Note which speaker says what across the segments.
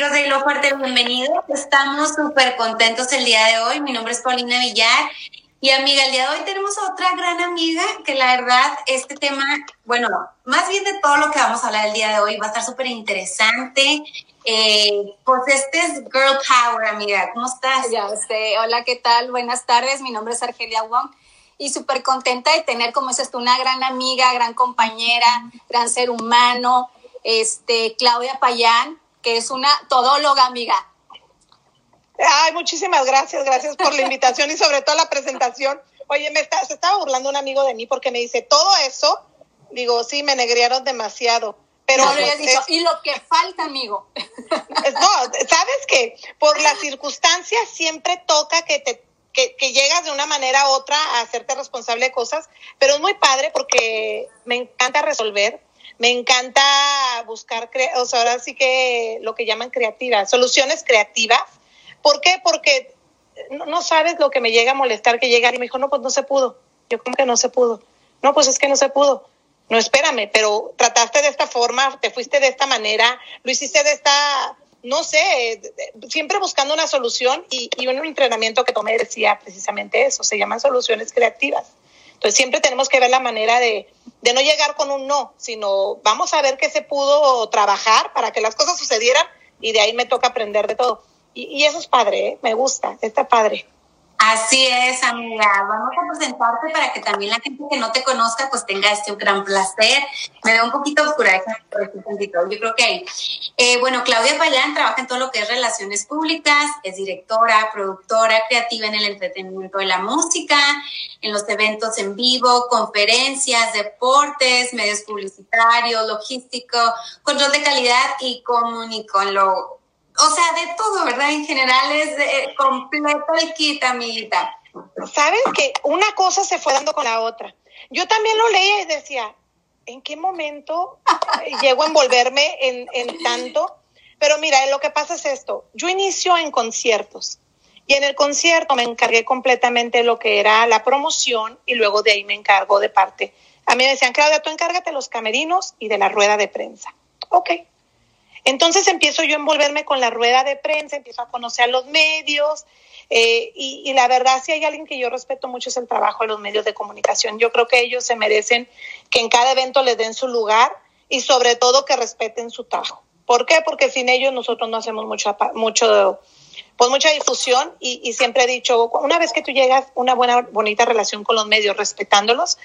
Speaker 1: amigos de Hilo Fuerte, bienvenidos. Estamos súper contentos el día de hoy. Mi nombre es Paulina Villar. Y amiga, el día de hoy tenemos otra gran amiga que la verdad, este tema, bueno, más bien de todo lo que vamos a hablar el día de hoy va a estar súper interesante. Eh, pues este es Girl Power, amiga. ¿Cómo estás?
Speaker 2: Ya sé. Hola, ¿qué tal? Buenas tardes. Mi nombre es Argelia Wong y súper contenta de tener, como dices tú, una gran amiga, gran compañera, gran ser humano, este, Claudia Payán, que es una todóloga, amiga.
Speaker 3: Ay, muchísimas gracias, gracias por la invitación y sobre todo la presentación. Oye, me está, se estaba burlando un amigo de mí porque me dice, todo eso, digo, sí, me negriaron demasiado. Pero
Speaker 2: pues, y lo que falta, amigo.
Speaker 3: no, sabes que por las circunstancias siempre toca que te que, que, llegas de una manera u otra a hacerte responsable de cosas, pero es muy padre porque me encanta resolver, me encanta buscar, o sea, ahora sí que lo que llaman creativas, soluciones creativas. ¿Por qué? Porque no, sabes lo que me llega a molestar que llega y me dijo, no, pues no se pudo. Yo como que no se pudo. No, pues es que no se pudo. No, espérame, pero trataste de esta forma, te fuiste de esta manera, lo hiciste de esta, no sé, siempre buscando una solución y, y un entrenamiento que tomé decía precisamente eso, se llaman soluciones creativas. Entonces siempre tenemos que ver la manera de, de no llegar con un no, sino vamos a ver qué se pudo trabajar para que las cosas sucedieran y de ahí me toca aprender de todo. Y, y eso es padre, ¿eh? me gusta, está padre.
Speaker 1: Así es, amiga. Vamos a presentarte para que también la gente que no te conozca pues tenga este gran placer. Me veo un poquito oscura, yo creo que ahí. Eh, bueno, Claudia Payán trabaja en todo lo que es relaciones públicas, es directora, productora, creativa en el entretenimiento de la música, en los eventos en vivo, conferencias, deportes, medios publicitarios, logístico, control de calidad y comunicón. O sea, de todo, ¿verdad? En general es eh, completo el kit, amiguita.
Speaker 3: ¿Sabes que una cosa se fue dando con la otra? Yo también lo leía y decía, ¿en qué momento llego a envolverme en, en tanto? Pero mira, lo que pasa es esto. Yo inicio en conciertos y en el concierto me encargué completamente de lo que era la promoción y luego de ahí me encargo de parte. A mí me decían, Claudia, tú encárgate de los camerinos y de la rueda de prensa. Ok, entonces empiezo yo a envolverme con la rueda de prensa, empiezo a conocer a los medios eh, y, la verdad si hay alguien que yo respeto mucho es el trabajo de los medios de comunicación. Yo creo que ellos se merecen que en cada evento les den su lugar y sobre todo que respeten su trabajo. ¿Por qué? Porque sin ellos nosotros no hacemos mucho, mucho pues mucha difusión y, y siempre he dicho, una vez que tú llegas una buena, bonita relación con los medios, respetándolos,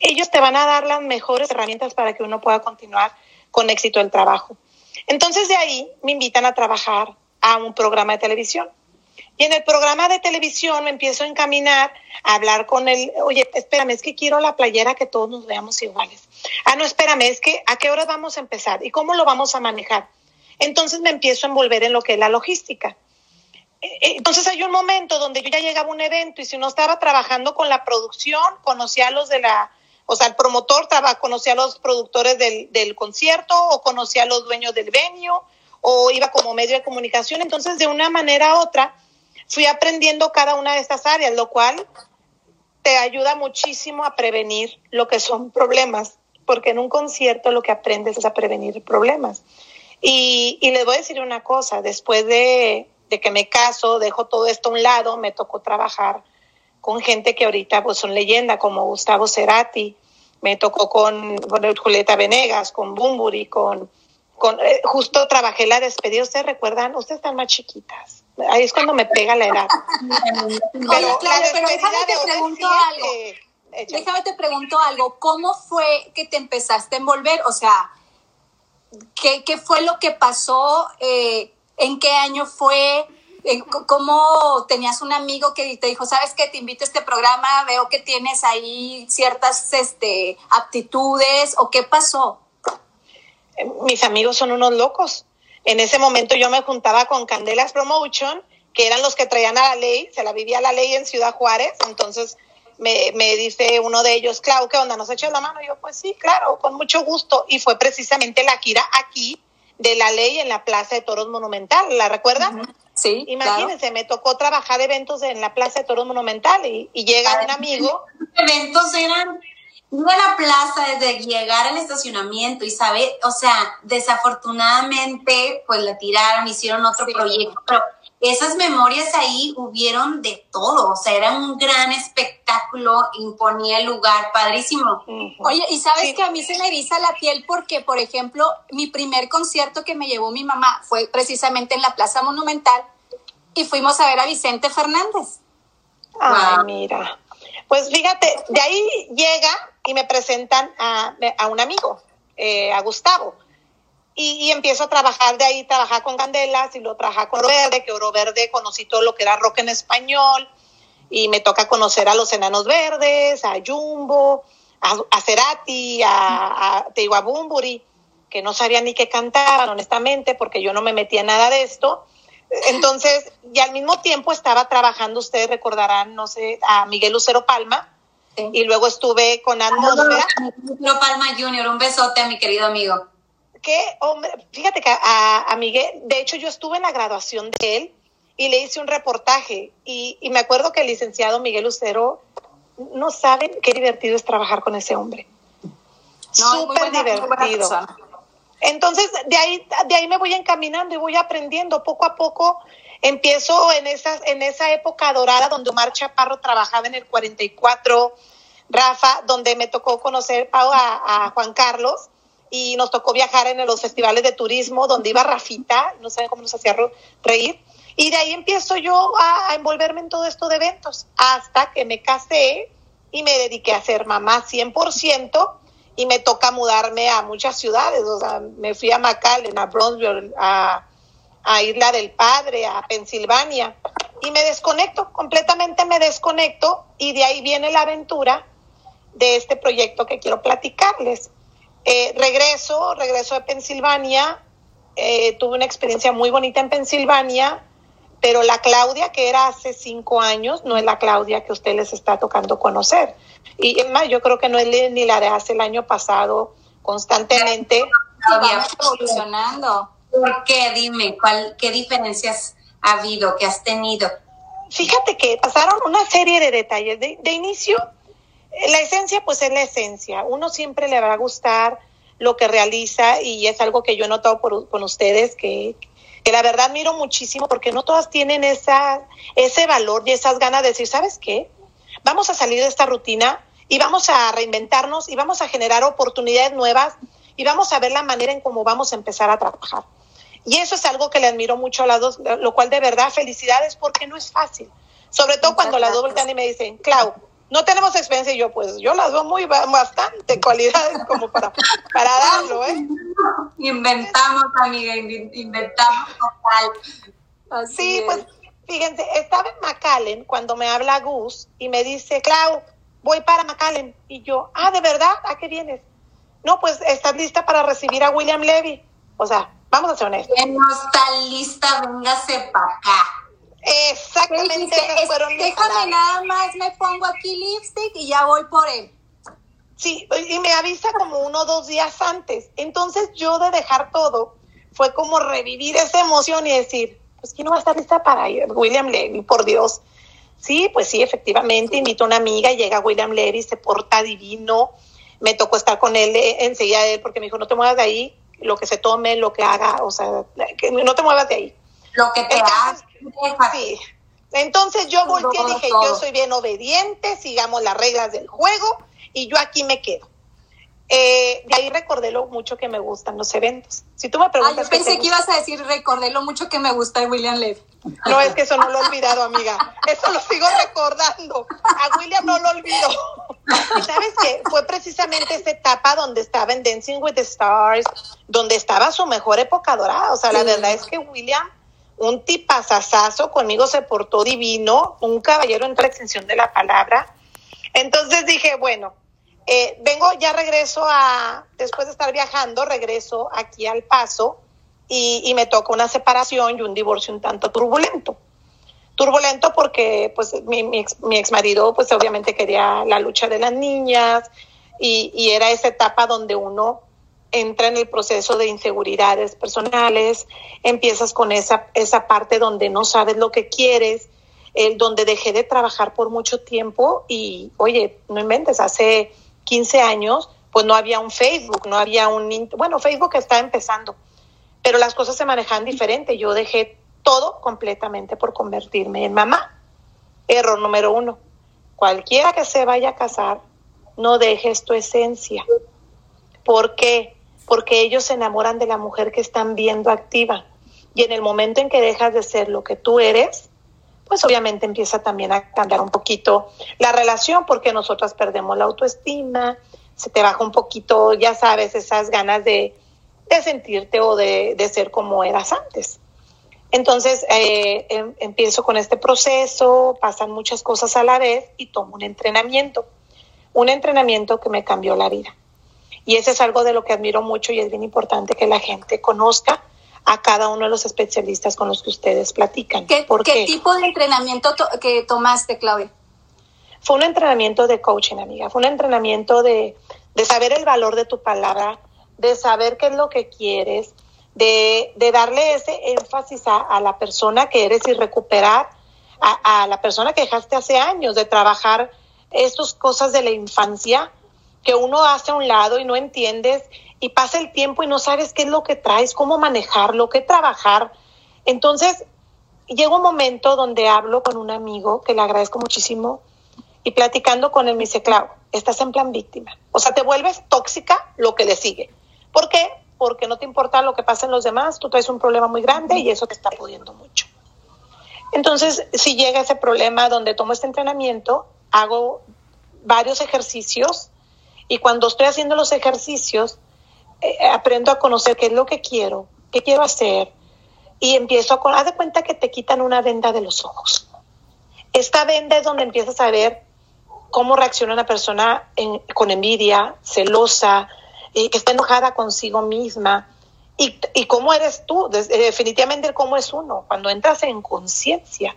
Speaker 3: ellos te van a dar las mejores herramientas para que uno pueda continuar con éxito el trabajo. Entonces de ahí me invitan a trabajar a un programa de televisión. Y en el programa de televisión me empiezo a encaminar a hablar con él. Oye, espérame, es que quiero la playera que todos nos veamos iguales. Ah, no, espérame, es que a qué hora vamos a empezar y cómo lo vamos a manejar. Entonces me empiezo a envolver en lo que es la logística. E, e, entonces hay un momento donde yo ya llegaba a un evento y si no estaba trabajando con la producción, conocía a los de la, o sea, el promotor conocía a los productores del, del concierto o conocía a los dueños del venio o iba como medio de comunicación. Entonces, de una manera u otra, fui aprendiendo cada una de estas áreas, lo cual te ayuda muchísimo a prevenir lo que son problemas, porque en un concierto lo que aprendes es a prevenir problemas. Y, y les voy a decir una cosa, después de, de que me caso, dejo todo esto a un lado, me tocó trabajar con gente que ahorita pues son leyenda como Gustavo Cerati, me tocó con, Julieta Venegas, con Bumburi, con, con eh, justo trabajé la despedida, ¿ustedes recuerdan? Ustedes están más chiquitas. Ahí es cuando me pega la edad.
Speaker 2: pero, claro, pero déjame te pregunto algo. déjame te pregunto algo. ¿Cómo fue que te empezaste a envolver? O sea, ¿qué, qué fue lo que pasó? Eh, ¿En qué año fue? Eh, ¿Cómo tenías un amigo que te dijo, sabes que te invito a este programa, veo que tienes ahí ciertas este, aptitudes o qué pasó?
Speaker 3: Mis amigos son unos locos. En ese momento yo me juntaba con Candelas Promotion, que eran los que traían a la ley, se la vivía la ley en Ciudad Juárez, entonces me, me dice uno de ellos, Clau, ¿qué onda? ¿Nos echas la mano? Y yo, pues sí, claro, con mucho gusto. Y fue precisamente la Kira aquí de la ley en la Plaza de Toros Monumental, ¿la recuerdan?
Speaker 2: Sí.
Speaker 3: Imagínense, me tocó trabajar eventos en la Plaza de Toros Monumental y, llega un amigo.
Speaker 1: ¿Qué eventos eran? ir a la plaza, desde llegar al estacionamiento y saber, o sea, desafortunadamente, pues la tiraron, hicieron otro proyecto, pero esas memorias ahí hubieron de todo, o sea, era un gran espectáculo, imponía el lugar, padrísimo.
Speaker 2: Oye, y sabes que a mí se me eriza la piel porque, por ejemplo, mi primer concierto que me llevó mi mamá fue precisamente en la Plaza Monumental y fuimos a ver a Vicente Fernández.
Speaker 3: Ay, mira. Pues fíjate, de ahí llega y me presentan a, un amigo, eh, a Gustavo. Y, empiezo a trabajar de ahí, trabajar con Candelas y lo trabajar con Oro Verde, que Oro Verde conocí todo lo que era rock en español y me toca conocer a los Enanos Verdes, a Jumbo, a, Cerati, a, a Bumburi, que no sabía ni qué cantaban, honestamente, porque yo no me metía en nada de esto. Entonces, y al mismo tiempo estaba trabajando, ustedes recordarán, no sé, a Miguel Lucero Palma, y luego estuve con Atmósfera.
Speaker 1: Lucero Palma Junior, un besote a mi querido amigo.
Speaker 3: Que, hombre, fíjate que a, Miguel, de hecho yo estuve en la graduación de él y le hice un reportaje, y, y me acuerdo que el licenciado Miguel Lucero, no saben qué divertido es trabajar con ese hombre. Súper divertido. Entonces, de ahí, de ahí me voy encaminando y voy aprendiendo. Poco a poco empiezo en, esa, en esa época dorada donde Omar Chaparro trabajaba en el 44, Rafa, donde me tocó conocer a, a Juan Carlos y nos tocó viajar en los festivales de turismo donde iba Rafita, no saben cómo nos hacía reír. Y de ahí empiezo yo a, a envolverme en todo esto de eventos hasta que me casé y me dediqué a ser mamá 100% y me toca mudarme a muchas ciudades, o sea, me fui a McAllen, a Bronzeville, a, Isla del Padre, a Pensilvania, y me desconecto, completamente me desconecto, y de ahí viene la aventura de este proyecto que quiero platicarles. Eh, regreso, regreso de Pensilvania, eh, tuve una experiencia muy bonita en Pensilvania, pero la Claudia que era hace cinco años no es la Claudia que usted les está tocando conocer. Y es más, yo creo que no es ni la de hace el año pasado, constantemente.
Speaker 2: Evolucionando.
Speaker 1: ¿Por qué? Dime, ¿cuál, ¿qué diferencias ha habido, que has tenido?
Speaker 3: Fíjate que pasaron una serie de detalles. De, de inicio, la esencia pues es la esencia. Uno siempre le va a gustar lo que realiza y es algo que yo he notado por, con ustedes, que, que la verdad miro muchísimo porque no todas tienen esa, ese valor y esas ganas de decir, ¿sabes qué? Vamos a salir de esta rutina y vamos a reinventarnos y vamos a generar oportunidades nuevas y vamos a ver la manera en cómo vamos a empezar a trabajar. Y eso es algo que le admiro mucho a las dos, lo cual de verdad felicidades porque no es fácil. Sobre todo cuando las dos voltean y me dicen, Clau, no tenemos experiencia y yo pues yo las veo muy bastante cualidades como para, para darlo, ¿eh?
Speaker 1: Inventamos, amiga, inventamos total.
Speaker 3: sí, pues fíjense, estaba en McAllen cuando me habla Gus y me dice, Clau, voy para McAllen. Y yo, ah, ¿de verdad? ¿A qué vienes? No, pues estás lista para recibir a William Levy. O sea, vamos a ser honestos.
Speaker 1: Que no está lista, véngase para acá.
Speaker 3: Exactamente.
Speaker 2: fueron déjame nada más, me pongo aquí lipstick y ya voy por él.
Speaker 3: Sí, y me avisa como uno o dos días antes. Entonces yo de dejar todo fue como revivir esa emoción y decir, pues ¿quién no va a estar lista para ir? William Levy, por Dios. Sí, pues sí, efectivamente, invito a una amiga, llega William Levy, se porta divino, me tocó estar con él eh, enseguida de él porque me dijo, no te muevas de ahí, lo que se tome, lo que haga, o sea, no te muevas de ahí.
Speaker 1: Lo que te hagas.
Speaker 3: Sí. Entonces yo volteé y dije, yo soy bien obediente, sigamos las reglas del juego y yo aquí me quedo. Eh, de ahí recordé lo mucho que me gustan los eventos. Si tú me preguntas.
Speaker 2: Ah, yo pensé que ibas a decir recordé lo mucho que me gusta de William Levy.
Speaker 3: No, es que eso no lo he olvidado, amiga. Eso lo sigo recordando. A William no lo olvido. Y sabes qué? Fue precisamente esa etapa donde estaba en Dancing with the Stars, donde estaba su mejor época dorada. O sea, la verdad es que William, un tipazazazo, conmigo se portó divino, un caballero en la extensión de la palabra. Entonces dije, bueno, eh, vengo, ya regreso a, después de estar viajando, regreso aquí al paso y, me toca una separación y un divorcio un tanto turbulento. Turbulento porque pues mi, mi, ex, marido pues obviamente quería la lucha de las niñas y, y era esa etapa donde uno entra en el proceso de inseguridades personales, empiezas con esa, esa parte donde no sabes lo que quieres, el donde dejé de trabajar por mucho tiempo y, oye, no inventes, hace 15 años, pues no había un Facebook, no había un... Bueno, Facebook está empezando, pero las cosas se manejan diferente. Yo dejé todo completamente por convertirme en mamá. Error número uno. Cualquiera que se vaya a casar, no dejes tu esencia. ¿Por qué? Porque ellos se enamoran de la mujer que están viendo activa. Y en el momento en que dejas de ser lo que tú eres, pues obviamente empieza también a cambiar un poquito la relación porque nosotras perdemos la autoestima, se te baja un poquito, ya sabes, esas ganas de, sentirte o de, ser como eras antes. Entonces eh, em, empiezo con este proceso, pasan muchas cosas a la vez y tomo un entrenamiento, un entrenamiento que me cambió la vida. Y eso es algo de lo que admiro mucho y es bien importante que la gente conozca a cada uno de los especialistas con los que ustedes platican.
Speaker 2: ¿Qué, tipo de entrenamiento que tomaste, Claudia?
Speaker 3: Fue un entrenamiento de coaching, amiga. Fue un entrenamiento de, saber el valor de tu palabra, de saber qué es lo que quieres, de, darle ese énfasis a, la persona que eres y recuperar a, a, la persona que dejaste hace años, de trabajar estas cosas de la infancia que uno hace a un lado y no entiendes y pasa el tiempo y no sabes qué es lo que traes, cómo manejarlo, qué trabajar. Entonces, llega un momento donde hablo con un amigo que le agradezco muchísimo y platicando con él me dice, Clau, estás en plan víctima. O sea, te vuelves tóxica lo que le sigue. ¿Por qué? Porque no te importa lo que pasa en los demás, tú traes un problema muy grande y eso te está pudiendo mucho. Entonces, si llega ese problema donde tomo este entrenamiento, hago varios ejercicios y cuando estoy haciendo los ejercicios, eh, aprendo a conocer qué es lo que quiero, qué quiero hacer, y empiezo a... Haz de cuenta que te quitan una venda de los ojos. Esta venda es donde empiezas a ver cómo reacciona una persona con envidia, celosa, y que está enojada consigo misma. Y, y cómo eres tú, definitivamente cómo es uno, cuando entras en conciencia.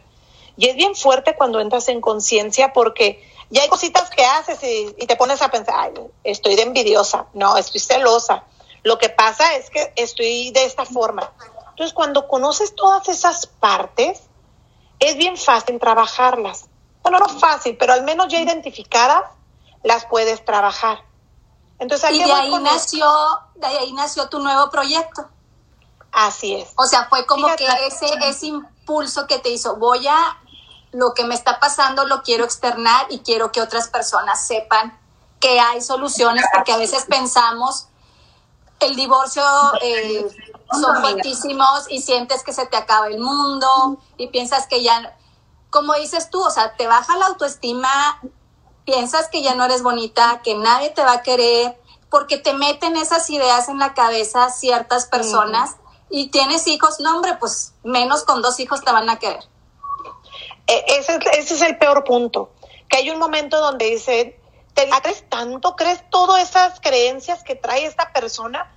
Speaker 3: Y es bien fuerte cuando entras en conciencia porque ya hay cositas que haces y, y, te pones a pensar, Ay, estoy de envidiosa, no, estoy celosa, lo que pasa es que estoy de esta forma. Entonces, cuando conoces todas esas partes, es bien fácil trabajarlas. Bueno, no fácil, pero al menos ya identificadas las puedes trabajar.
Speaker 2: Entonces, y de ahí nació, de ahí nació tu nuevo proyecto.
Speaker 3: Así es.
Speaker 2: O sea, fue como que ese, ese impulso que te hizo, voy a, lo que me está pasando lo quiero externar y quiero que otras personas sepan que hay soluciones, porque a veces pensamos el divorcio eh, son fuertísimos y sientes que se te acaba el mundo y piensas que ya, como dices tú, o sea, te baja la autoestima, piensas que ya no eres bonita, que nadie te va a querer, porque te meten esas ideas en la cabeza ciertas personas y tienes hijos, no hombre, pues menos con dos hijos te van a querer.
Speaker 3: E, ese, es el peor punto, que hay un momento donde dice, te crees tanto, crees todas esas creencias que trae esta persona,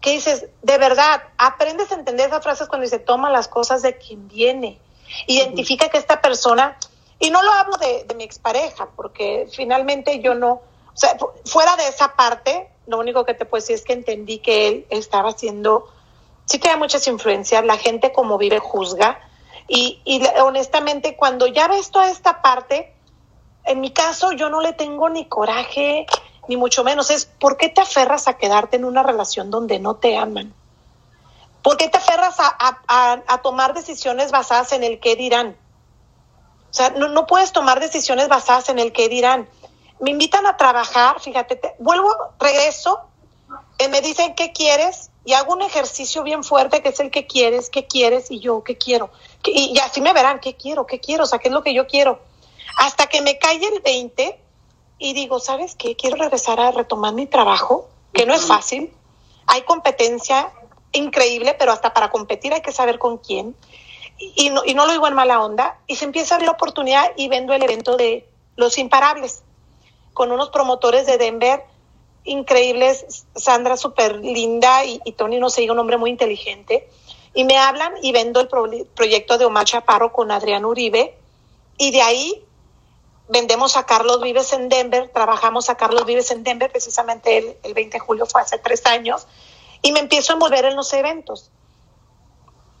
Speaker 3: que dices, de verdad, aprendes a entender esas frases cuando dice, toma las cosas de quien viene, identifica que esta persona, y no lo hablo de, de mi expareja, porque finalmente yo no, o sea, fuera de esa parte, lo único que te puedo decir es que entendí que él estaba haciendo, sí que hay muchas influencias, la gente como vive juzga, y, honestamente cuando ya ves toda esta parte, en mi caso yo no le tengo ni coraje, ni mucho menos. Es por qué te aferras a quedarte en una relación donde no te aman. ¿Por qué te aferras a, tomar decisiones basadas en el qué dirán? O sea, no, no, puedes tomar decisiones basadas en el qué dirán. Me invitan a trabajar, fíjate, vuelvo, regreso, y me dicen qué quieres y hago un ejercicio bien fuerte que es el que quieres, qué quieres y yo qué quiero. Y, y así me verán, qué quiero, qué quiero, o sea, qué es lo que yo quiero hasta que me cae el 20 y digo, ¿sabes qué? Quiero regresar a retomar mi trabajo, que no es fácil. Hay competencia increíble, pero hasta para competir hay que saber con quién. Y, no, y no lo digo en mala onda. Y se empieza a ver la oportunidad y vendo el evento de Los Imparables con unos promotores de Denver increíbles, Sandra súper linda y, Tony, no sé, un hombre muy inteligente. Y me hablan y vendo el proyecto de Omar Chaparro con Adrián Uribe. Y de ahí vendemos a Carlos Vives en Denver, trabajamos a Carlos Vives en Denver, precisamente el, el 20 de julio fue hace tres años, y me empiezo a envolver en los eventos.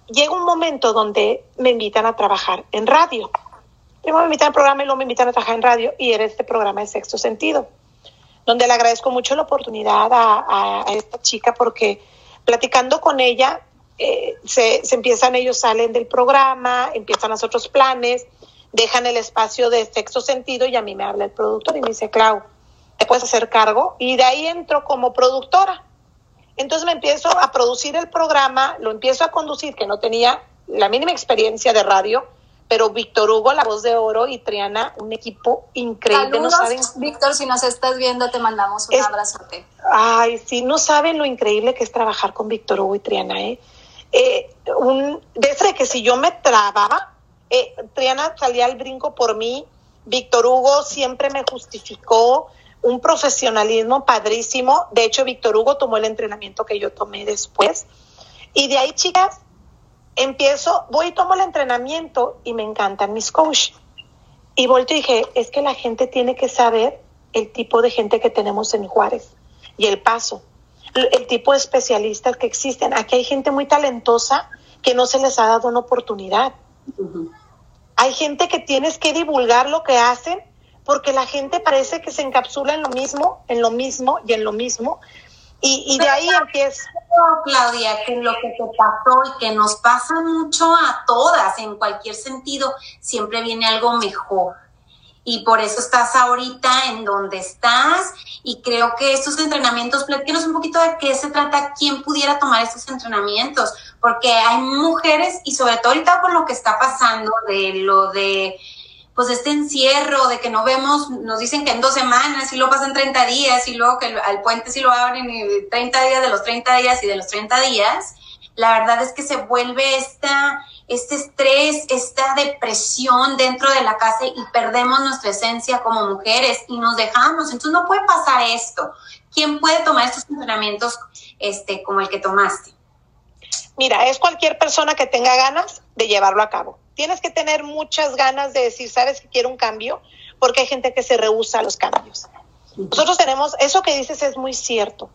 Speaker 3: Llega un momento donde me invitan a trabajar en radio. Primero me invitan al programa y luego me invitan a trabajar en radio y era este programa de sexto sentido. donde le agradezco mucho la oportunidad a, esta chica porque platicando con ella, eh, se, se, empiezan, ellos salen del programa, empiezan los otros planes, dejan el espacio de sexto sentido y a mí me habla el productor y me dice, Clau, ¿te puedes hacer cargo? Y de ahí entro como productora. Entonces me empiezo a producir el programa, lo empiezo a conducir, que no tenía la mínima experiencia de radio, pero Víctor Hugo, la voz de oro, y Triana, un equipo increíble.
Speaker 2: no saben... Víctor, si nos estás viendo, te mandamos un abrazote.
Speaker 3: Ay, sí, no saben lo increíble que es trabajar con Víctor Hugo y Triana, ¿eh? Eh un, desde que si yo me trababa, eh, Triana salía al brinco por mí, Víctor Hugo siempre me justificó, un profesionalismo padrísimo. De hecho, Víctor Hugo tomó el entrenamiento que yo tomé después. Y de ahí, chicas, empiezo, voy y tomo el entrenamiento y me encantan mis coaches. Y volto y dije, es que la gente tiene que saber el tipo de gente que tenemos en Juárez y el paso, el tipo de especialistas que existen. Aquí hay gente muy talentosa que no se les ha dado una oportunidad. Hay gente que tienes que divulgar lo que hacen porque la gente parece que se encapsula en lo mismo, en lo mismo y en lo mismo. Y, de ahí empieza.
Speaker 1: Claudia, que lo que te pasó y que nos pasa mucho a todas en cualquier sentido, siempre viene algo mejor. Y por eso estás ahorita en donde estás. Y creo que estos entrenamientos, platícanos un poquito de qué se trata, quién pudiera tomar estos entrenamientos, porque hay mujeres y sobre todo ahorita con lo que está pasando de lo de pues este encierro de que no vemos, nos dicen que en dos semanas y luego pasan 30 días y luego que al puente sí lo abren y 30 días de los 30 días y de los 30 días, la verdad es que se vuelve esta, este estrés, esta depresión dentro de la casa y perdemos nuestra esencia como mujeres y nos dejamos. Entonces no puede pasar esto. ¿Quién puede tomar estos entrenamientos este, como el que tomaste?
Speaker 3: Mira, es cualquier persona que tenga ganas de llevarlo a cabo tienes que tener muchas ganas de decir, sabes que quiero un cambio, porque hay gente que se rehúsa a los cambios. Nosotros tenemos, eso que dices es muy cierto.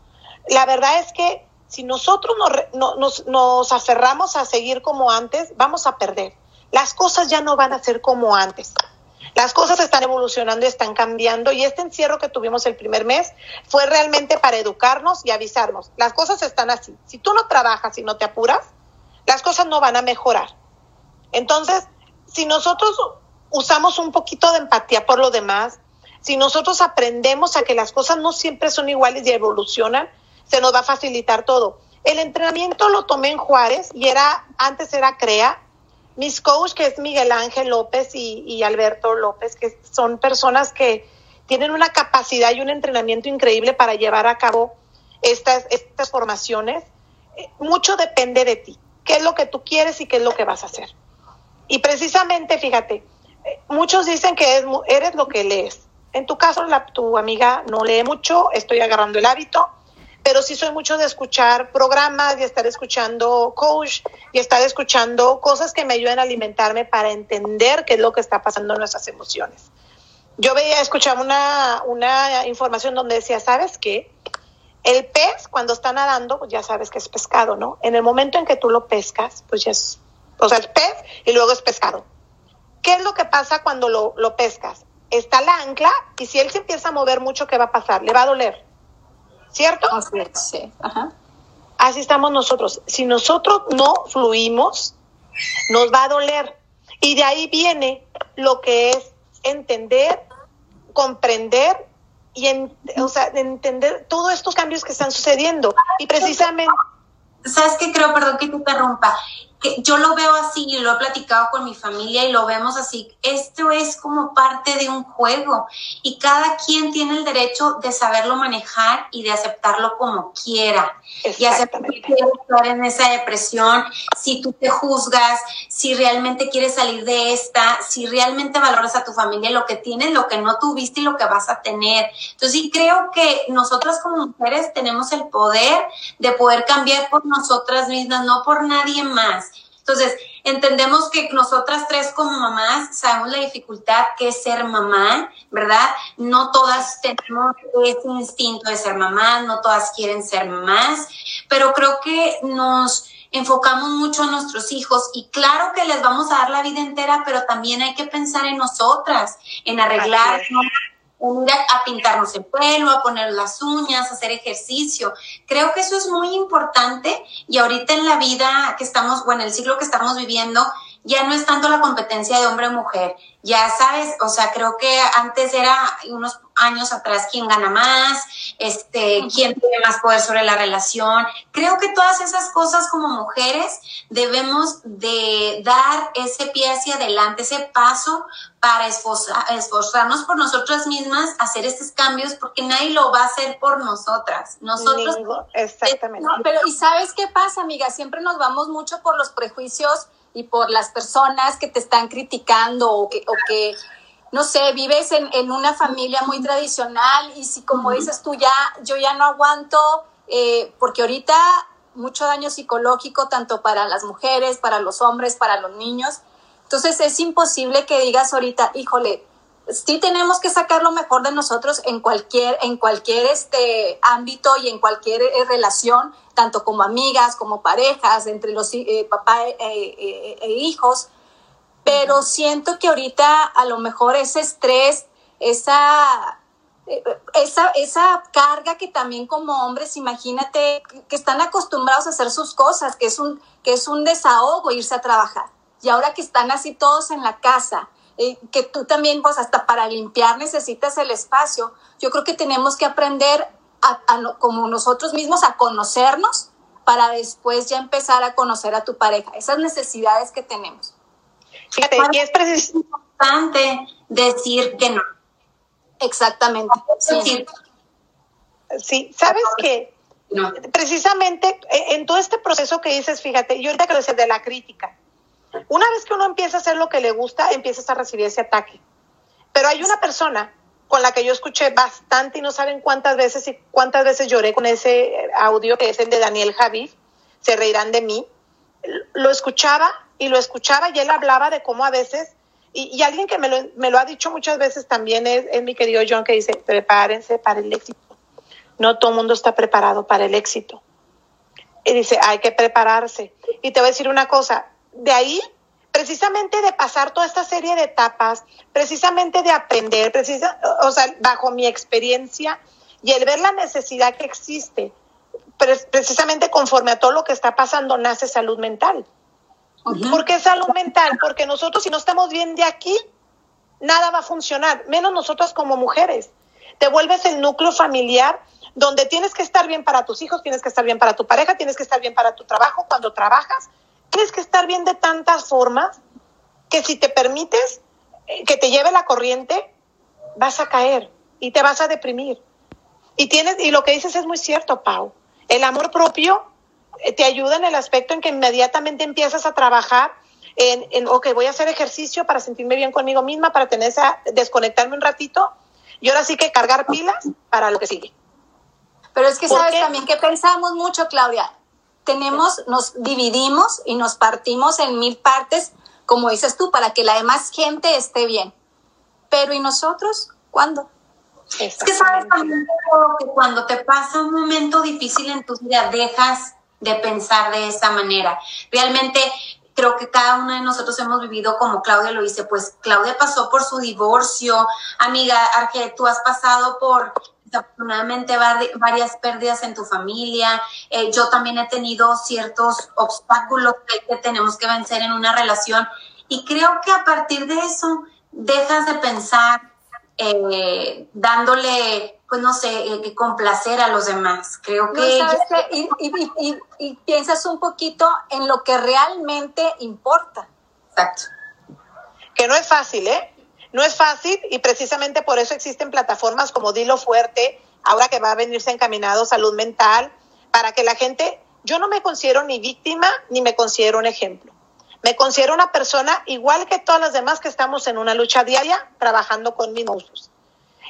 Speaker 3: La verdad es que si nosotros nos, nos, aferramos a seguir como antes, vamos a perder. Las cosas ya no van a ser como antes. Las cosas están evolucionando y están cambiando y este encierro que tuvimos el primer mes fue realmente para educarnos y avisarnos. Las cosas están así. Si tú no trabajas y no te apuras, las cosas no van a mejorar. Entonces, si nosotros usamos un poquito de empatía por lo demás, si nosotros aprendemos a que las cosas no siempre son iguales y evolucionan, se nos va a facilitar todo. El entrenamiento lo tomé en Juárez y era, antes era CREA. Mis coach, que es Miguel Ángel López y, Alberto López, que son personas que tienen una capacidad y un entrenamiento increíble para llevar a cabo estas, estas formaciones. Eh, mucho depende de ti. ¿Qué es lo que tú quieres y qué es lo que vas a hacer? Y precisamente, fíjate, muchos dicen que eres lo que lees. En tu caso, la, tu amiga no lee mucho, estoy agarrando el hábito, pero sí soy mucho de escuchar programas y estar escuchando coach y estar escuchando cosas que me ayuden a alimentarme para entender qué es lo que está pasando en nuestras emociones. Yo veía, escuchaba una, una información donde decía, ¿sabes qué? El pez, cuando está nadando, pues ya sabes que es pescado, ¿no? En el momento en que tú lo pescas, pues ya es o sea, es pez y luego es pescado. ¿Qué es lo que pasa cuando lo, lo pescas? Está la ancla y si él se empieza a mover mucho, ¿qué va a pasar? Le va a doler. ¿Cierto?
Speaker 2: Sí, Ajá.
Speaker 3: Así estamos nosotros. Si nosotros no fluimos, nos va a doler. Y de ahí viene lo que es entender, comprender y o sea, entender todos estos cambios que están sucediendo. Y precisamente...
Speaker 1: ¿Sabes qué creo? Perdón que te interrumpa que yo lo veo así y lo he platicado con mi familia y lo vemos así. Esto es como parte de un juego y cada quien tiene el derecho de saberlo manejar y de aceptarlo como quiera. Y aceptar estar en esa depresión, si tú te juzgas, si realmente quieres salir de esta, si realmente valoras a tu familia, lo que tienes, lo que no tuviste y lo que vas a tener. Entonces sí creo que nosotras como mujeres tenemos el poder de poder cambiar por nosotras mismas, no por nadie más. Entonces, entendemos que nosotras tres como mamás sabemos la dificultad que es ser mamá, ¿verdad? No todas tenemos ese instinto de ser mamás, no todas quieren ser mamás, pero creo que nos enfocamos mucho a nuestros hijos y claro que les vamos a dar la vida entera, pero también hay que pensar en nosotras, en arreglarnos, ir a, pintarnos el pelo, a poner las uñas, a hacer ejercicio. Creo que eso es muy importante y ahorita en la vida que estamos, bueno, el siglo que estamos viviendo, ya no es tanto la competencia de hombre o mujer. Ya sabes, o sea, creo que antes era unos años atrás quién gana más, este, quién tiene más poder sobre la relación. Creo que todas esas cosas como mujeres debemos de dar ese pie hacia adelante, ese paso para esforzarnos por nosotras mismas, hacer estos cambios, porque nadie lo va a hacer por nosotras. Nosotros.
Speaker 3: exactamente.
Speaker 2: pero ¿y sabes qué pasa, amiga? Siempre nos vamos mucho por los prejuicios y por las personas que te están criticando o que, o que no sé, vives en, en, una familia muy tradicional y si como dices tú ya, yo ya no aguanto, eh, porque ahorita mucho daño psicológico tanto para las mujeres, para los hombres, para los niños. Entonces es imposible que digas ahorita, híjole, sí tenemos que sacar lo mejor de nosotros en cualquier, en cualquier este ámbito y en cualquier eh, relación, tanto como amigas, como parejas, entre los eh, papá eh, e hijos. Pero siento que ahorita a lo mejor ese estrés, esa, esa, esa carga que también como hombres, imagínate, que están acostumbrados a hacer sus cosas, que es un, que es un desahogo irse a trabajar. Y ahora que están así todos en la casa, eh, que tú también, pues hasta para limpiar necesitas el espacio. Yo creo que tenemos que aprender a, como nosotros mismos a conocernos para después ya empezar a conocer a tu pareja, esas necesidades que tenemos.
Speaker 1: Fíjate, y es precisamente importante decir que no.
Speaker 2: Exactamente. Sí,
Speaker 3: sí. sabes que precisamente eh, en todo este proceso que dices, fíjate, yo ahorita que decir de la crítica, una vez que uno empieza a hacer lo que le gusta, empiezas a recibir ese ataque. Pero hay una persona con la que yo escuché bastante y no saben cuántas veces y cuántas veces lloré con ese audio que es el de Daniel Javid, se reirán de mí. Lo escuchaba y lo escuchaba y él hablaba de cómo a veces, y, alguien que me lo, me lo, ha dicho muchas veces también es, es mi querido John que dice, prepárense para el éxito. No todo mundo está preparado para el éxito. Y dice, hay que prepararse. Y te voy a decir una cosa, de ahí, precisamente de pasar toda esta serie de etapas, precisamente de aprender, precisa, o sea, bajo mi experiencia y el ver la necesidad que existe, precisamente conforme a todo lo que está pasando, nace salud mental. ¿Por qué salud mental? Porque nosotros si no estamos bien de aquí, nada va a funcionar, menos nosotros como mujeres. Te vuelves el núcleo familiar donde tienes que estar bien para tus hijos, tienes que estar bien para tu pareja, tienes que estar bien para tu trabajo. Cuando trabajas, tienes que estar bien de tantas formas que si te permites eh, que te lleve la corriente, vas a caer y te vas a deprimir. Y tienes, y lo que dices es muy cierto, Pau. El amor propio eh, te ayuda en el aspecto en que inmediatamente empiezas a trabajar en, en, ok, voy a hacer ejercicio para sentirme bien conmigo misma, para tener esa, desconectarme un ratito, y ahora sí que cargar pilas para lo que sigue.
Speaker 2: Pero es que sabes también que pensamos mucho, Claudia, tenemos, nos dividimos y nos partimos en mil partes, como dices tú, para que la demás gente esté bien. Pero ¿y nosotros? ¿Cuándo?
Speaker 1: Es que sabes también que cuando te pasa un momento difícil en tu vida, dejas de pensar de esa manera. Realmente creo que cada uno de nosotros hemos vivido como Claudia lo dice, pues Claudia pasó por su divorcio, amiga Arge, tú has pasado por desafortunadamente varias pérdidas en tu familia. Eh, yo también he tenido ciertos obstáculos que, tenemos que vencer en una relación y creo que a partir de eso dejas de pensar eh, dándole, pues no sé, eh, complacer a los demás. Creo que...
Speaker 2: y, piensas un poquito en lo que realmente importa.
Speaker 1: Exacto.
Speaker 3: Que no es fácil, ¿eh? No es fácil y precisamente por eso existen plataformas como Dilo Fuerte, ahora que va a venirse encaminado salud mental, para que la gente, yo no me considero ni víctima ni me considero un ejemplo. Me considero una persona igual que todas las demás que estamos en una lucha diaria trabajando con mis monstruos.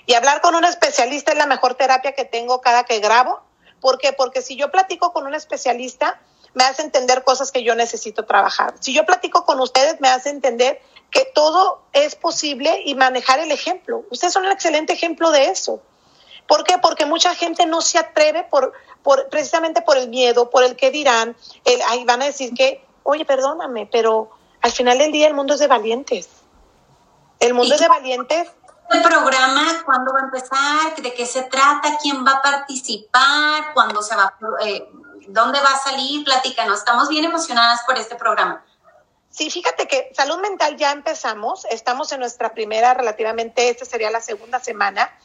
Speaker 3: Y hablar con un especialista es la mejor terapia que tengo cada que grabo. ¿Por qué? Porque si yo platico con un especialista, me hace entender cosas que yo necesito trabajar. Si yo platico con ustedes, me hace entender que todo es posible y manejar el ejemplo. Ustedes son un excelente ejemplo de eso. ¿Por qué? Porque mucha gente no se atreve por, por precisamente por el miedo, por el que dirán, el, ahí van a decir que, oye, perdóname, pero al final del día el mundo es de valientes. El mundo es de valientes
Speaker 1: el programa? ¿Cuándo va a empezar? ¿De qué se trata? ¿Quién va a participar? ¿Cuándo se va? Eh, ¿Dónde va a salir? Platícanos. Estamos bien emocionadas por este programa.
Speaker 3: Sí, fíjate que salud mental ya empezamos. Estamos en nuestra primera, relativamente, esta sería la segunda semana.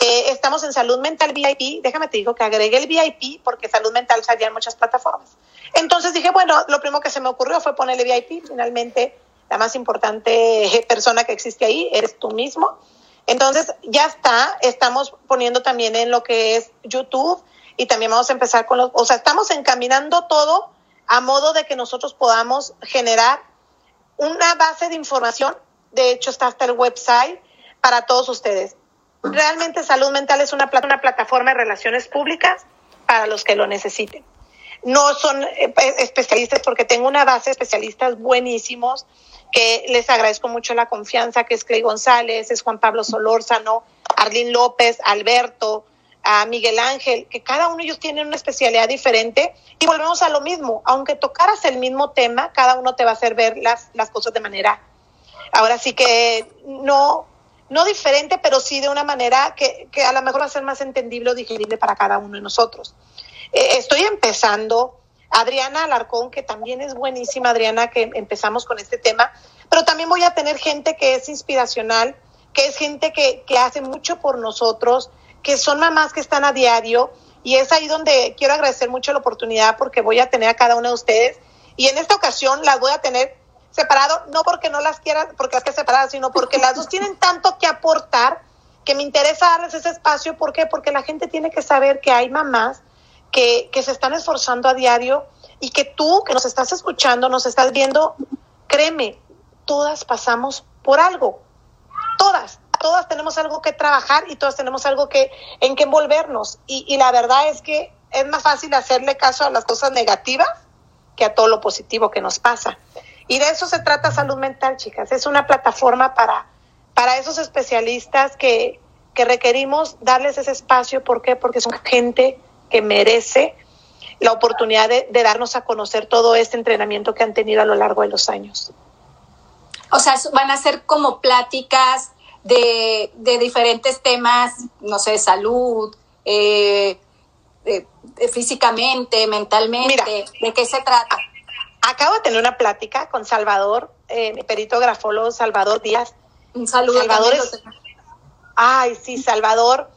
Speaker 3: Eh, estamos en Salud Mental VIP. Déjame te digo que agregué el VIP porque Salud Mental salía en muchas plataformas. Entonces dije, bueno, lo primero que se me ocurrió fue ponerle VIP. Finalmente, la más importante persona que existe ahí eres tú mismo. Entonces, ya está. Estamos poniendo también en lo que es YouTube y también vamos a empezar con los, o sea, estamos encaminando todo a modo de que nosotros podamos generar una base de información. De hecho, está hasta el website para todos ustedes. Realmente salud mental es una, una plataforma de relaciones públicas para los que lo necesiten. No son eh, especialistas porque tengo una base de especialistas buenísimos que les agradezco mucho la confianza, que es Clay González, es Juan Pablo Solórzano, Arlín López, Alberto, Miguel Ángel, que cada uno de ellos tiene una especialidad diferente y volvemos a lo mismo, aunque tocaras el mismo tema, cada uno te va a hacer ver las, las cosas de manera, ahora sí que no, no diferente, pero sí de una manera que, que a lo mejor va a ser más entendible o digerible para cada uno de nosotros. Eh, estoy empezando, Adriana Alarcón, que también es buenísima, Adriana, que empezamos con este tema, pero también voy a tener gente que es inspiracional, que es gente que, que hace mucho por nosotros, que son mamás que están a diario, y es ahí donde quiero agradecer mucho la oportunidad porque voy a tener a cada una de ustedes, y en esta ocasión las voy a tener separado, no porque no las quieran, porque las que separadas, sino porque las dos tienen tanto que aportar que me interesa darles ese espacio. ¿Por qué? Porque la gente tiene que saber que hay mamás que, que se están esforzando a diario y que tú que nos estás escuchando, nos estás viendo, créeme, todas pasamos por algo. Todas, todas tenemos algo que trabajar y todas tenemos algo que en que envolvernos. Y, y la verdad es que es más fácil hacerle caso a las cosas negativas que a todo lo positivo que nos pasa. Y de eso se trata salud mental, chicas. Es una plataforma para, para esos especialistas que, que requerimos darles ese espacio. ¿Por qué? Porque son gente que merece la oportunidad de, de, darnos a conocer todo este entrenamiento que han tenido a lo largo de los años.
Speaker 2: O sea, van a ser como pláticas de, de diferentes temas, no sé, salud, eh, de, físicamente, mentalmente. Mira, ¿De qué se trata?
Speaker 3: acabo de tener una plática con Salvador, eh, mi perito grafólogo Salvador Díaz.
Speaker 2: Un saludo.
Speaker 3: Salvador es, ay, sí, Salvador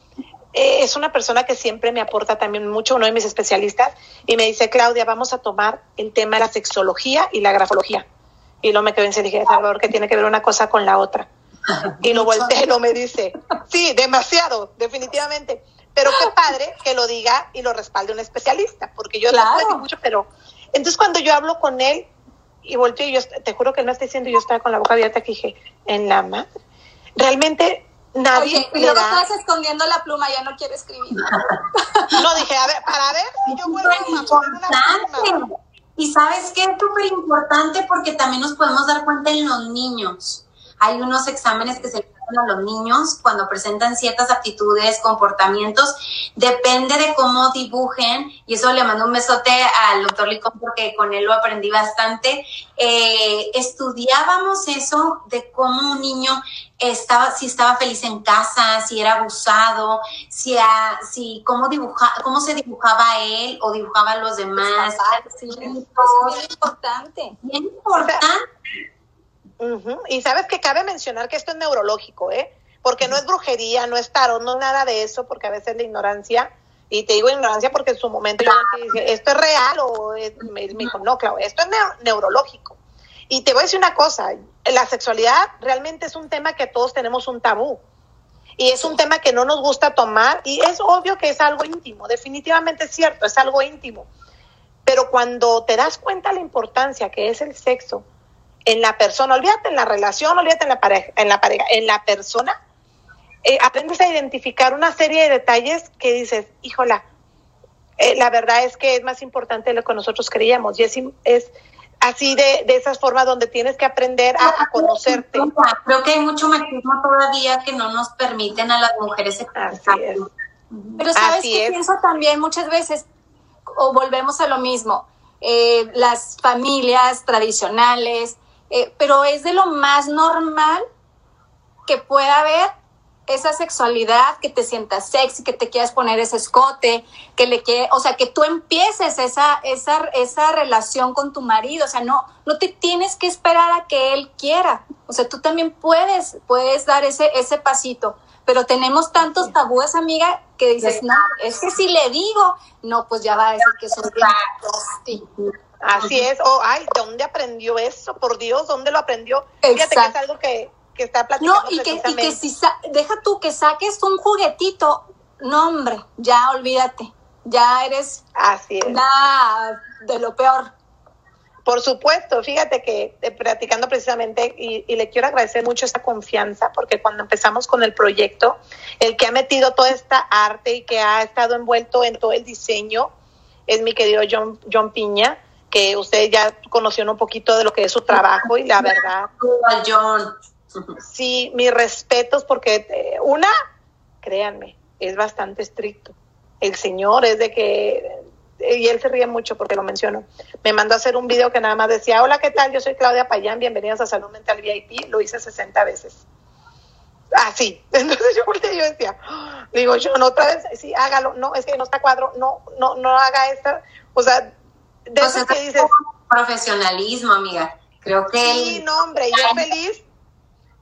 Speaker 3: eh, es una persona que siempre me aporta también mucho, uno de mis especialistas, y me dice, Claudia, vamos a tomar el tema de la sexología y la grafología. Y luego me quedé en dije, Salvador, que tiene que ver una cosa con la otra. Y lo lo me dice, sí, demasiado, definitivamente. Pero qué padre que lo diga y lo respalde un especialista, porque yo claro. no mucho, pero entonces cuando yo hablo con él y volteo, y yo te juro que me está diciendo, yo estaba con la boca abierta que dije, en la madre, realmente nadie
Speaker 2: Oye, y luego da... estás escondiendo la pluma, ya no quiere escribir.
Speaker 3: no, dije, a ver, para ver si yo vuelvo a poner una pluma.
Speaker 1: Y sabes qué es súper importante porque también nos podemos dar cuenta en los niños. Hay unos exámenes que se a los niños cuando presentan ciertas aptitudes, comportamientos, depende de cómo dibujen, y eso le mando un besote al doctor Licón porque con él lo aprendí bastante. Eh, estudiábamos eso de cómo un niño estaba, si estaba feliz en casa, si era abusado, si, a, si cómo dibuja, cómo se dibujaba él o dibujaba a los demás.
Speaker 2: Sí, es muy importante.
Speaker 1: Bien importante.
Speaker 3: Uh -huh. Y sabes que cabe mencionar que esto es neurológico, ¿eh? Porque no es brujería, no es tarot, no nada de eso, porque a veces la ignorancia, y te digo ignorancia porque en su momento yo dije, esto es real, o es, me, dijo, no, claro, esto es ne neurológico. Y te voy a decir una cosa, la sexualidad realmente es un tema que todos tenemos un tabú. Y es un tema que no nos gusta tomar, y es obvio que es algo íntimo, definitivamente es cierto, es algo íntimo. Pero cuando te das cuenta la importancia que es el sexo, en la persona, olvídate en la relación, olvídate en la pareja, en la, pareja, en la persona, eh, aprendes a identificar una serie de detalles que dices, híjola, eh, la verdad es que es más importante de lo que nosotros creíamos y es, es así de, de esas formas donde tienes que aprender a, a, conocerte.
Speaker 1: Creo que hay mucho machismo todavía que no nos permiten a las mujeres
Speaker 2: es. Pero sabes así que es. pienso también muchas veces, o volvemos a lo mismo, eh, las familias tradicionales, eh, pero es de lo más normal que pueda haber esa sexualidad, que te sientas sexy, que te quieras poner ese escote, que le que, o sea, que tú empieces esa, esa, esa relación con tu marido, o sea, no, no te tienes que esperar a que él quiera, o sea, tú también puedes, puedes dar ese, ese pasito, pero tenemos tantos tabúes, amiga, que dices, no, es que si le digo, no, pues ya va a decir que soy
Speaker 3: bien Así es, o, ay, ¿dónde aprendió eso? Por Dios, ¿dónde lo aprendió? Fíjate que es algo que que está platicando.
Speaker 2: No, y que, y que si deja tú que saques un juguetito, no hombre, ya olvídate, ya eres
Speaker 3: Así es.
Speaker 2: de lo peor.
Speaker 3: Por supuesto, fíjate que eh, platicando precisamente, y, y, le quiero agradecer mucho esta confianza, porque cuando empezamos con el proyecto, el que ha metido toda esta arte y que ha estado envuelto en todo el diseño es mi querido John, John Piña, que usted ya conoció un poquito de lo que es su trabajo y la verdad.
Speaker 1: John.
Speaker 3: Sí, mis respetos porque eh, una, créanme, es bastante estricto. El señor es de que, y él se ríe mucho porque lo menciono, me mandó a hacer un video que nada más decía, hola, ¿qué tal? Yo soy Claudia Payán, bienvenidos a Salud Mental VIP, lo hice 60 veces. Así, entonces yo yo decía, digo, yo no otra vez, sí, hágalo, no, es que no está cuadro, no, no, no haga esta, o sea,
Speaker 1: de eso que dices. Profesionalismo, amiga, creo que.
Speaker 3: Sí, no, hombre, yo feliz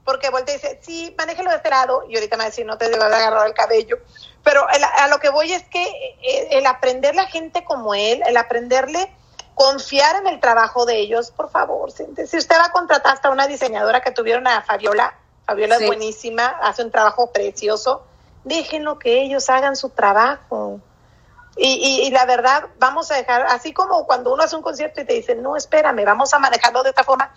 Speaker 3: porque vuelta y dice, sí, manéjelo de este lado, y ahorita me va a decir, no te debes de agarrar el cabello. Pero a lo que voy es que eh, el aprender la gente como él, el aprenderle confiar en el trabajo de ellos, por favor, si usted va a contratar hasta una diseñadora que tuvieron a Fabiola, Fabiola es buenísima, hace un trabajo precioso, déjenlo que ellos hagan su trabajo. Y, y, la verdad, vamos a dejar, así como cuando uno hace un concierto y te dicen, no, espérame, vamos a manejarlo de esta forma,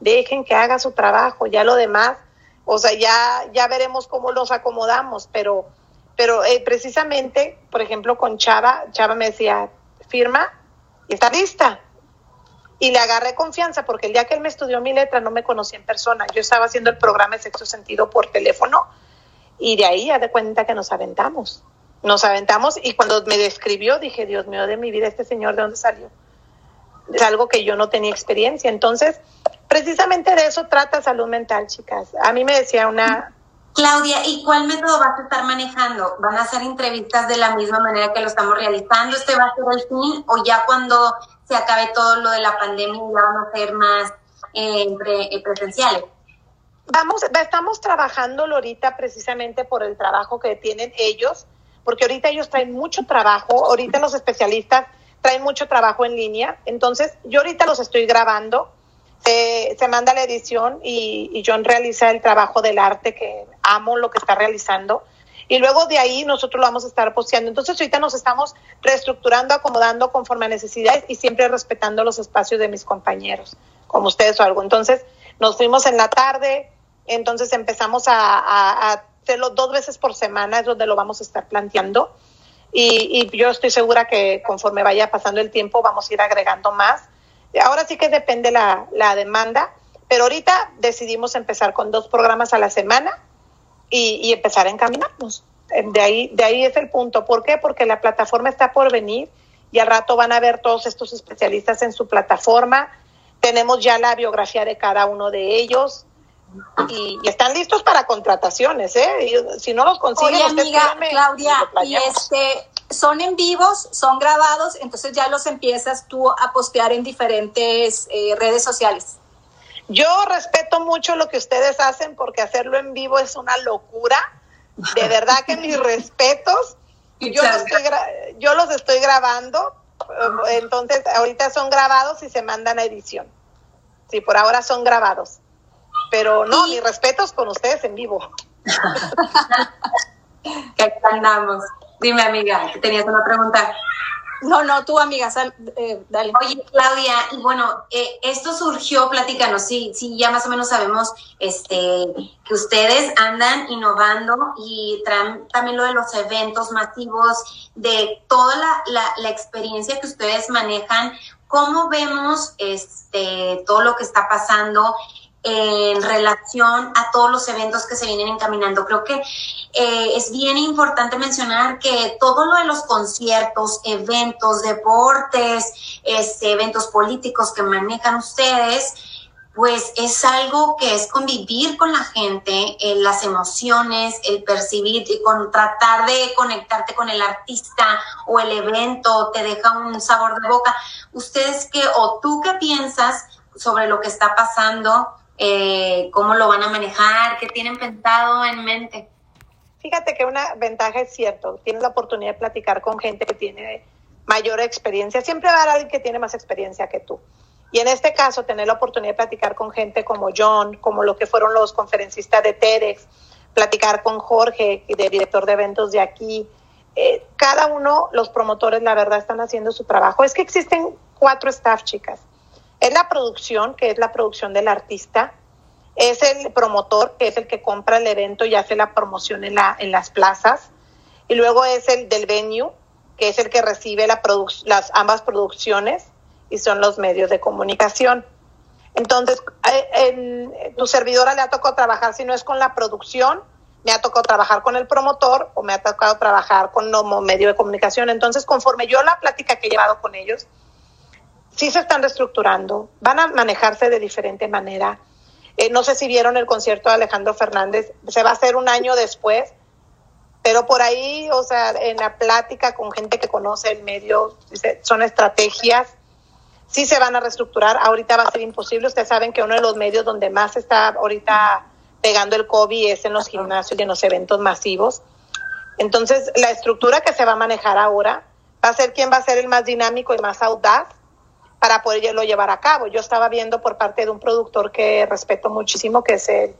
Speaker 3: dejen que haga su trabajo, ya lo demás, o sea, ya, ya veremos cómo los acomodamos, pero, pero eh, precisamente, por ejemplo, con Chava, Chava me decía, firma y está lista. Y le agarré confianza porque el día que él me estudió mi letra no me conocía en persona. Yo estaba haciendo el programa de sexto sentido por teléfono y de ahí ya de cuenta que nos aventamos. Nos aventamos y cuando me describió dije, Dios mío de mi vida, este señor, ¿de dónde salió? Es algo que yo no tenía experiencia. Entonces, Precisamente de eso trata salud mental, chicas. A mí me decía una...
Speaker 1: Claudia, ¿y cuál método vas a estar manejando? ¿Van a hacer entrevistas de la misma manera que lo estamos realizando? ¿Este va a ser el fin o ya cuando se acabe todo lo de la pandemia ya van a ser más eh, eh, presenciales?
Speaker 3: Vamos, estamos trabajando ahorita precisamente por el trabajo que tienen ellos, porque ahorita ellos traen mucho trabajo, ahorita los especialistas traen mucho trabajo en línea, entonces yo ahorita los estoy grabando, se, manda la edición y, John realiza el trabajo del arte que amo lo que está realizando. Y luego de ahí nosotros lo vamos a estar posteando. Entonces ahorita nos estamos reestructurando, acomodando conforme a necesidades y siempre respetando los espacios de mis compañeros, como ustedes o algo. Entonces nos fuimos en la tarde, entonces empezamos a, hacerlo dos veces por semana, es donde lo vamos a estar planteando. Y, yo estoy segura que conforme vaya pasando el tiempo vamos a ir agregando más Ahora sí que depende la, demanda, pero ahorita decidimos empezar con dos programas a la semana y, empezar a encaminarnos. De ahí, de ahí es el punto. ¿Por qué? Porque la plataforma está por venir y al rato van a ver todos estos especialistas en su plataforma. Tenemos ya la biografía de cada uno de ellos y, están listos para contrataciones, ¿eh? si no los consiguen,
Speaker 2: Oye, amiga, Claudia, y este, son en vivos, son grabados, entonces ya los empiezas tú a postear en diferentes eh, redes sociales.
Speaker 3: Yo respeto mucho lo que ustedes hacen porque hacerlo en vivo es una locura. De verdad que mis respetos. Yo los, estoy yo los estoy grabando, eh, entonces ahorita son grabados y se mandan a edición. Sí, por ahora son grabados. Pero no, mis respetos con ustedes en vivo.
Speaker 1: ¿Qué andamos? Dime, amiga, tenías una pregunta.
Speaker 2: No, no, tú, amiga, eh, dale.
Speaker 1: Oye, Claudia, y bueno, eh, esto surgió, platícanos, sí, sí, ya más o menos sabemos este, que ustedes andan innovando y traen también lo de los eventos masivos, de toda la, la, la experiencia que ustedes manejan. ¿Cómo vemos este, todo lo que está pasando en relación a todos los eventos que se vienen encaminando. Creo que eh, es bien importante mencionar que todo lo de los conciertos, eventos, deportes, este, eventos políticos que manejan ustedes, pues es algo que es convivir con la gente, eh, las emociones, el percibir, y con, tratar de conectarte con el artista o el evento, te deja un sabor de boca. ¿Ustedes qué, o tú qué piensas sobre lo que está pasando? Eh, ¿Cómo lo van a manejar? ¿Qué tienen pensado en mente?
Speaker 3: Fíjate que una ventaja es cierto, tienes la oportunidad de platicar con gente que tiene mayor experiencia. Siempre va a haber alguien que tiene más experiencia que tú. Y en este caso, tener la oportunidad de platicar con gente como John, como lo que fueron los conferencistas de TEDx, platicar con Jorge, de director de eventos de aquí. Eh, cada uno, los promotores, la verdad, están haciendo su trabajo. Es que existen cuatro staff, chicas. Es la producción, que es la producción del artista. Es el promotor, que es el que compra el evento y hace la promoción en, la, en las plazas. Y luego es el del venue, que es el que recibe la las ambas producciones y son los medios de comunicación. Entonces, eh, en, tu servidora le ha tocado trabajar, si no es con la producción, me ha tocado trabajar con el promotor o me ha tocado trabajar con como medio de comunicación. Entonces, conforme yo la plática que he llevado con ellos, sí se están reestructurando, van a manejarse de diferente manera. Eh, no sé si vieron el concierto de Alejandro Fernández, se va a hacer un año después, pero por ahí, o sea, en la plática con gente que conoce el medio, son estrategias sí se van a reestructurar. Ahorita va a ser imposible. Ustedes saben que uno de los medios donde más está ahorita pegando el COVID es en los gimnasios y en los eventos masivos. Entonces, la estructura que se va a manejar ahora va a ser quién va a ser el más dinámico y más audaz para poderlo llevar a cabo. Yo estaba viendo por parte de un productor que respeto muchísimo, que es el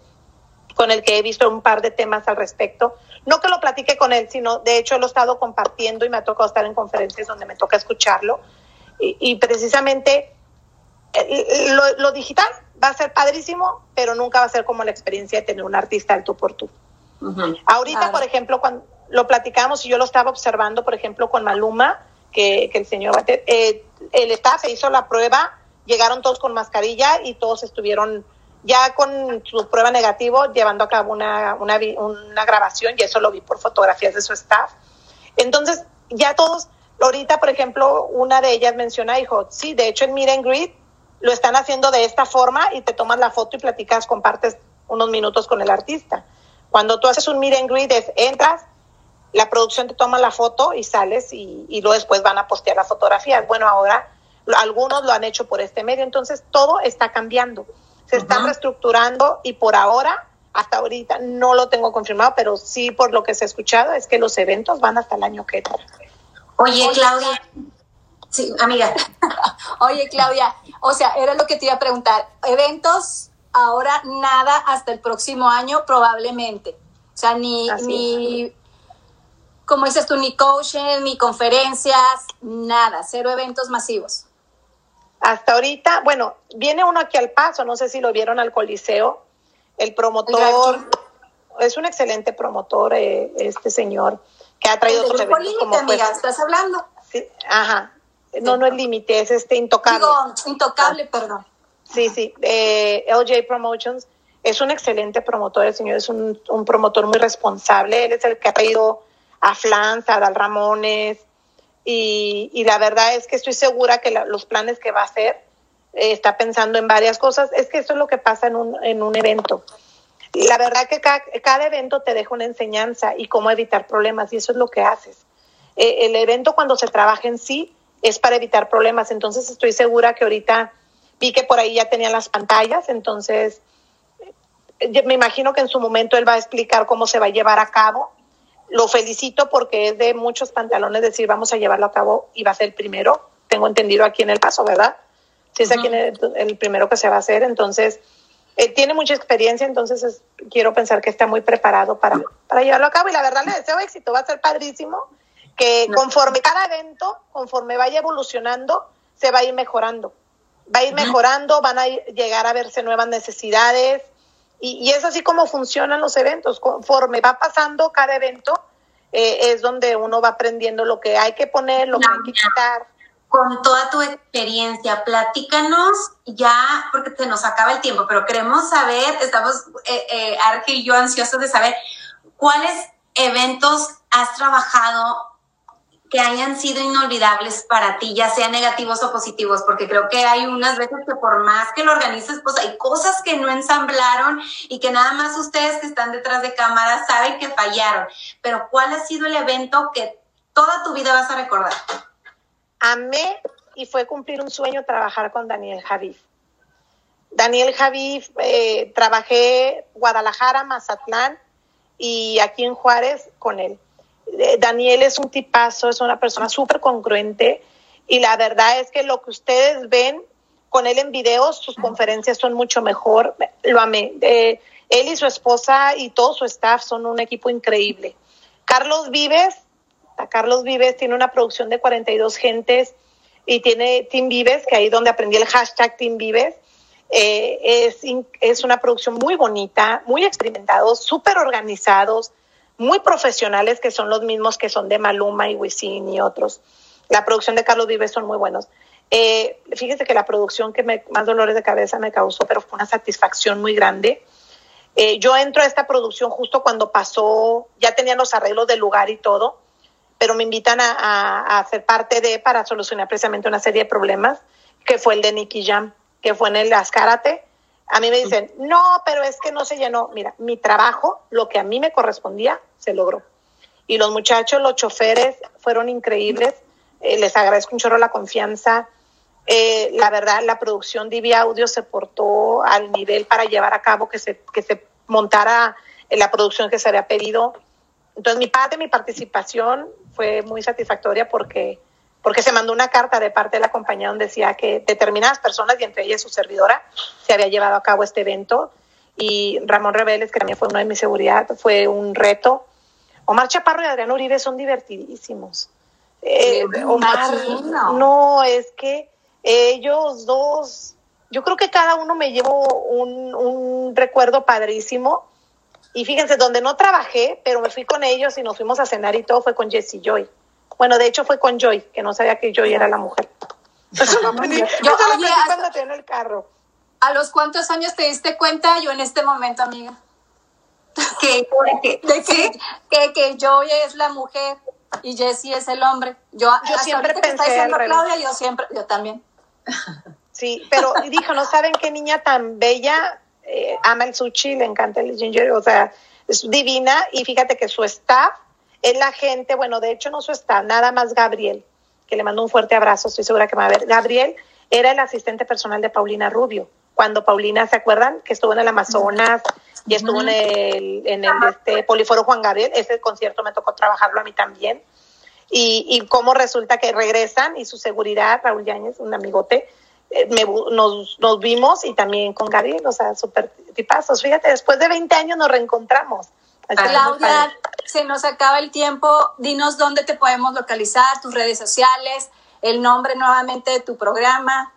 Speaker 3: con el que he visto un par de temas al respecto. No que lo platique con él, sino de hecho lo he estado compartiendo y me ha tocado estar en conferencias donde me toca escucharlo y, precisamente eh, lo, digital va a ser padrísimo, pero nunca va a ser como la experiencia de tener un artista al tú por tú. Ahorita, por ejemplo, cuando lo platicamos y yo lo estaba observando, por ejemplo, con Maluma, que, el señor, eh, el staff se hizo la prueba, llegaron todos con mascarilla y todos estuvieron ya con su prueba negativo llevando a cabo una, una, una grabación y eso lo vi por fotografías de su staff. Entonces, ya todos Ahorita, por ejemplo, una de ellas menciona, dijo, sí, de hecho en Meet and Greet lo están haciendo de esta forma y te tomas la foto y platicas, compartes unos minutos con el artista. Cuando tú haces un Meet and Greet, es, entras, la producción te toma la foto y sales y, y luego después van a postear las fotografías. Bueno, ahora algunos lo han hecho por este medio, entonces todo está cambiando, se está reestructurando y por ahora, hasta ahorita, no lo tengo confirmado, pero sí por lo que se ha escuchado es que los eventos van hasta el año que entra.
Speaker 1: Oye, Claudia. Sí, amiga.
Speaker 2: Oye, Claudia, o sea, era lo que te iba a preguntar. Eventos, ahora nada hasta el próximo año, probablemente. O sea, ni, ni como dices tú, ni coaching, ni conferencias, nada, cero eventos masivos.
Speaker 3: Hasta ahorita, bueno, viene uno aquí al paso, no sé si lo vieron al Coliseo, el promotor, es un excelente promotor, eh, este señor que ha traído
Speaker 2: otros eventos límite, amiga, ¿estás hablando?
Speaker 3: Sí, ajá. No, no es límite, es este intocable.
Speaker 2: Digo, intocable, perdón.
Speaker 3: Sí, sí. Eh, LJ Promotions es un excelente promotor, el señor es un, un, promotor muy responsable. Él es el que ha traído a Flans, a Dal Ramones, y, y, la verdad es que estoy segura que los planes que va a hacer eh, está pensando en varias cosas. Es que eso es lo que pasa en un, en un evento la verdad que cada, evento te deja una enseñanza y cómo evitar problemas y eso es lo que haces. Eh, el evento cuando se trabaja en sí es para evitar problemas, entonces estoy segura que ahorita vi que por ahí ya tenían las pantallas, entonces eh, me imagino que en su momento él va a explicar cómo se va a llevar a cabo. Lo felicito porque es de muchos pantalones decir vamos a llevarlo a cabo y va a ser el primero, tengo entendido aquí en el paso, ¿verdad? Si es aquí el, el primero que se va a hacer, entonces eh, tiene mucha experiencia, entonces quiero pensar que está muy preparado para, para llevarlo a cabo. Y la verdad le deseo éxito, va a ser padrísimo que conforme cada evento, conforme vaya evolucionando, se va a ir mejorando. Va a ir mejorando, van a llegar a verse nuevas necesidades y, y, es así como funcionan los eventos. Conforme va pasando cada evento, eh, es donde uno va aprendiendo lo que hay que poner, lo que hay que quitar
Speaker 1: con toda tu experiencia, platícanos ya, porque se nos acaba el tiempo, pero queremos saber, estamos, eh, eh, y yo ansiosos de saber cuáles eventos has trabajado que hayan sido inolvidables para ti, ya sean negativos o positivos, porque creo que hay unas veces que por más que lo organices, pues hay cosas que no ensamblaron y que nada más ustedes que están detrás de cámara saben que fallaron. Pero ¿cuál ha sido el evento que toda tu vida vas a recordar?
Speaker 3: Amé y fue cumplir un sueño trabajar con Daniel Javif. Daniel Javif, eh, trabajé Guadalajara, Mazatlán y aquí en Juárez con él Daniel es un tipazo, es una persona súper congruente y la verdad es que lo que ustedes ven con él en videos, sus conferencias son mucho mejor. Lo amé. Eh, él y su esposa y todo su staff son un equipo increíble. Carlos Vives, Carlos Vives tiene una producción de 42 gentes y tiene Team Vives, que ahí es donde aprendí el hashtag Team Vives. Eh, es, es una producción muy bonita, muy experimentados, súper organizados, muy profesionales que son los mismos que son de Maluma y Wisin y otros. La producción de Carlos Vives son muy buenos. Eh, fíjese que la producción que me, más dolores de cabeza me causó, pero fue una satisfacción muy grande. Eh, yo entro a esta producción justo cuando pasó, ya tenían los arreglos del lugar y todo, pero me invitan a, a, a parte de para solucionar precisamente una serie de problemas, que fue el de Nicky Jam, que fue en el Ascárate, a mí me dicen, no, pero es que no se llenó. Mira, mi trabajo, lo que a mí me correspondía, se logró. Y los muchachos, los choferes, fueron increíbles. Eh, les agradezco un chorro la confianza. Eh, la verdad, la producción de Audio se portó al nivel para llevar a cabo que se, que se montara la producción que se había pedido. Entonces, mi parte, mi participación fue muy satisfactoria porque porque se mandó una carta de parte de la compañía donde decía que determinadas personas, y entre ellas su servidora, se había llevado a cabo este evento. Y Ramón Rebeles, que también fue uno de mi seguridad, fue un reto. Omar Chaparro y Adrián Uribe son divertidísimos. Eh, Omar, no, es que ellos dos, yo creo que cada uno me llevó un, un recuerdo padrísimo. Y fíjense, donde no trabajé, pero me fui con ellos y nos fuimos a cenar y todo fue con Jesse Joy. Bueno, de hecho fue con Joy, que no sabía que Joy era la mujer. Eso lo aprendí, yo, cuando tenía el carro.
Speaker 2: ¿A los cuántos años te diste cuenta yo en este momento, amiga? Que, que, que, que, Joy es la mujer y Jesse es el hombre. Yo,
Speaker 3: yo siempre pensé que está
Speaker 2: Claudia, yo siempre, yo también.
Speaker 3: Sí, pero dijo, ¿no saben qué niña tan bella? Eh, ama el sushi, le encanta el ginger, o sea, es divina y fíjate que su staff es la gente, bueno, de hecho no su está, nada más Gabriel, que le mando un fuerte abrazo, estoy segura que me va a ver. Gabriel era el asistente personal de Paulina Rubio, cuando Paulina, ¿se acuerdan? Que estuvo en el Amazonas y estuvo en el, en el este, Poliforo Juan Gabriel, ese concierto me tocó trabajarlo a mí también. Y, y cómo resulta que regresan y su seguridad, Raúl Yáñez, un amigote, eh, me, nos, nos vimos y también con Gabriel, o sea, súper tipazos. Fíjate, después de 20 años nos reencontramos.
Speaker 2: Claudia, se nos acaba el tiempo. Dinos dónde te podemos localizar, tus redes sociales, el nombre nuevamente de tu programa.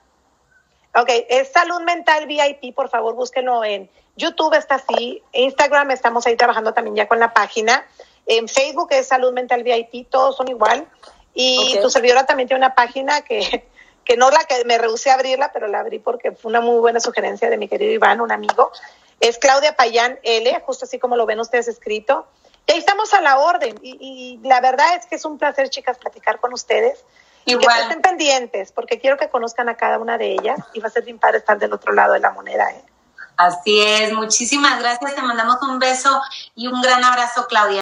Speaker 3: Ok, es Salud Mental VIP, por favor búsquenlo en YouTube, está así, Instagram estamos ahí trabajando también ya con la página, en Facebook es Salud Mental VIP, todos son igual. Y tu servidora también tiene una página que, que no la que me rehusé a abrirla, pero la abrí porque fue una muy buena sugerencia de mi querido Iván, un amigo. Es Claudia Payán L, justo así como lo ven ustedes escrito. Y ahí estamos a la orden. Y, la verdad es que es un placer, chicas, platicar con ustedes. Y que estén pendientes, porque quiero que conozcan a cada una de ellas y va a ser bien padre estar del otro lado de la moneda. ¿eh?
Speaker 1: Así es, muchísimas gracias, te mandamos un beso y un gran abrazo, Claudia.